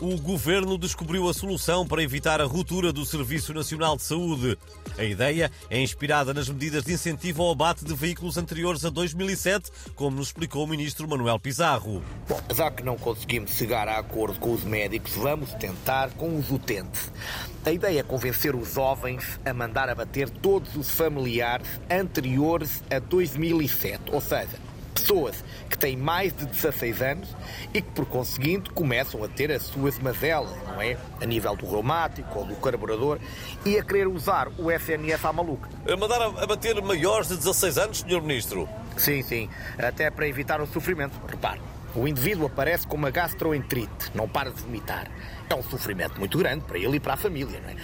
o governo descobriu a solução para evitar a ruptura do Serviço Nacional de Saúde. A ideia é inspirada nas medidas de incentivo ao abate de veículos anteriores a 2007, como nos explicou o ministro Manuel Pizarro. Bom, já que não conseguimos chegar a acordo com os médicos, vamos tentar com os utentes. A ideia é convencer os jovens a mandar abater todos os familiares anteriores a 2007, ou seja, pessoas que têm mais de 16 anos e que, por conseguinte, começam a ter as suas mazelas, não é? A nível do reumático ou do carburador e a querer usar o SNS à maluca. Mandar abater maiores de 16 anos, Sr. Ministro? Sim, sim. Até para evitar o sofrimento. Repare, o indivíduo aparece com uma gastroenterite, não para de vomitar. É um sofrimento muito grande para ele e para a família, não é?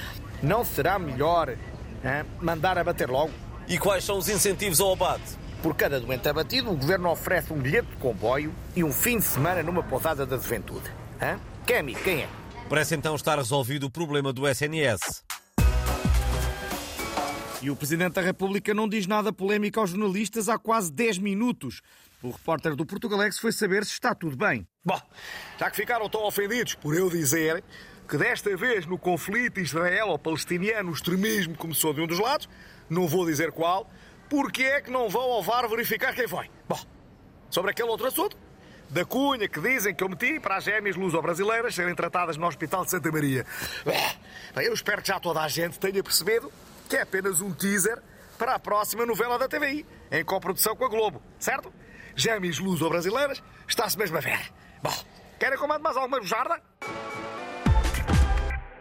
Não será melhor hein, mandar abater logo? E quais são os incentivos ao abate? Por cada doente abatido, o governo oferece um bilhete de comboio e um fim de semana numa pousada da juventude. Hã? Quem é amigo? Quem é? Parece então estar resolvido o problema do SNS. E o Presidente da República não diz nada polémico aos jornalistas há quase 10 minutos. O repórter do Portugalex foi saber se está tudo bem. Bom, já que ficaram tão ofendidos por eu dizer que desta vez no conflito israelo-palestiniano o extremismo começou de um dos lados, não vou dizer qual, porque é que não vão ao VAR verificar quem foi? Bom, sobre aquele outro assunto, da cunha que dizem que eu meti para as gêmeas luso-brasileiras serem tratadas no Hospital de Santa Maria. Bem, eu espero que já toda a gente tenha percebido que é apenas um teaser para a próxima novela da TVI, em coprodução com a Globo, certo? Gêmeas luso-brasileiras, está-se mesmo a ver. Bom, querem comando mais alguma bujarda?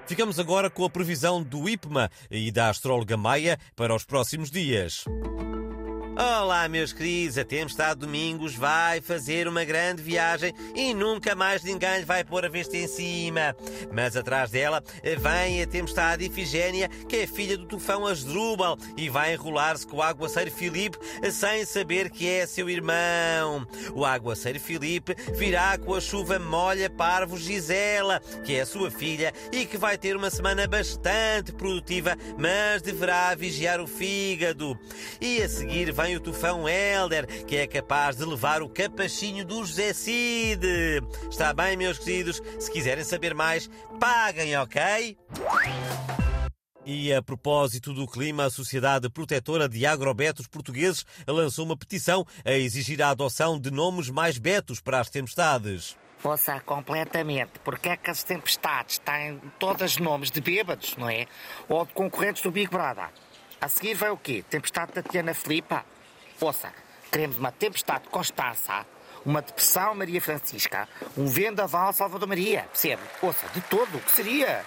Ficamos agora com a previsão do IPMA e da astróloga Maia para os próximos dias. Olá, meus queridos, a Tempestade Domingos vai fazer uma grande viagem e nunca mais ninguém lhe vai pôr a vista em cima. Mas atrás dela vem a Tempestade Ifigénia, que é filha do tufão Asdrúbal, e vai enrolar-se com o aguaceiro Filipe sem saber que é seu irmão. O aguaceiro Filipe virá com a chuva molha parvo Gisela, que é sua filha e que vai ter uma semana bastante produtiva, mas deverá vigiar o fígado. E a seguir vai o tufão Helder, que é capaz de levar o capachinho do José Cid. Está bem, meus queridos? Se quiserem saber mais, paguem, ok? E a propósito do clima, a Sociedade Protetora de Agrobetos Portugueses lançou uma petição a exigir a adoção de nomes mais betos para as tempestades. Ouça, completamente. Porque é que as tempestades têm todos nomes de bêbados, não é? Ou de concorrentes do Big Brother? A seguir vai o quê? Tempestade Tatiana Filipa? Ouça, queremos uma tempestade Constança, uma depressão Maria Francisca, um vendaval Salvador Maria. Percebe? Ouça, de todo, o que seria?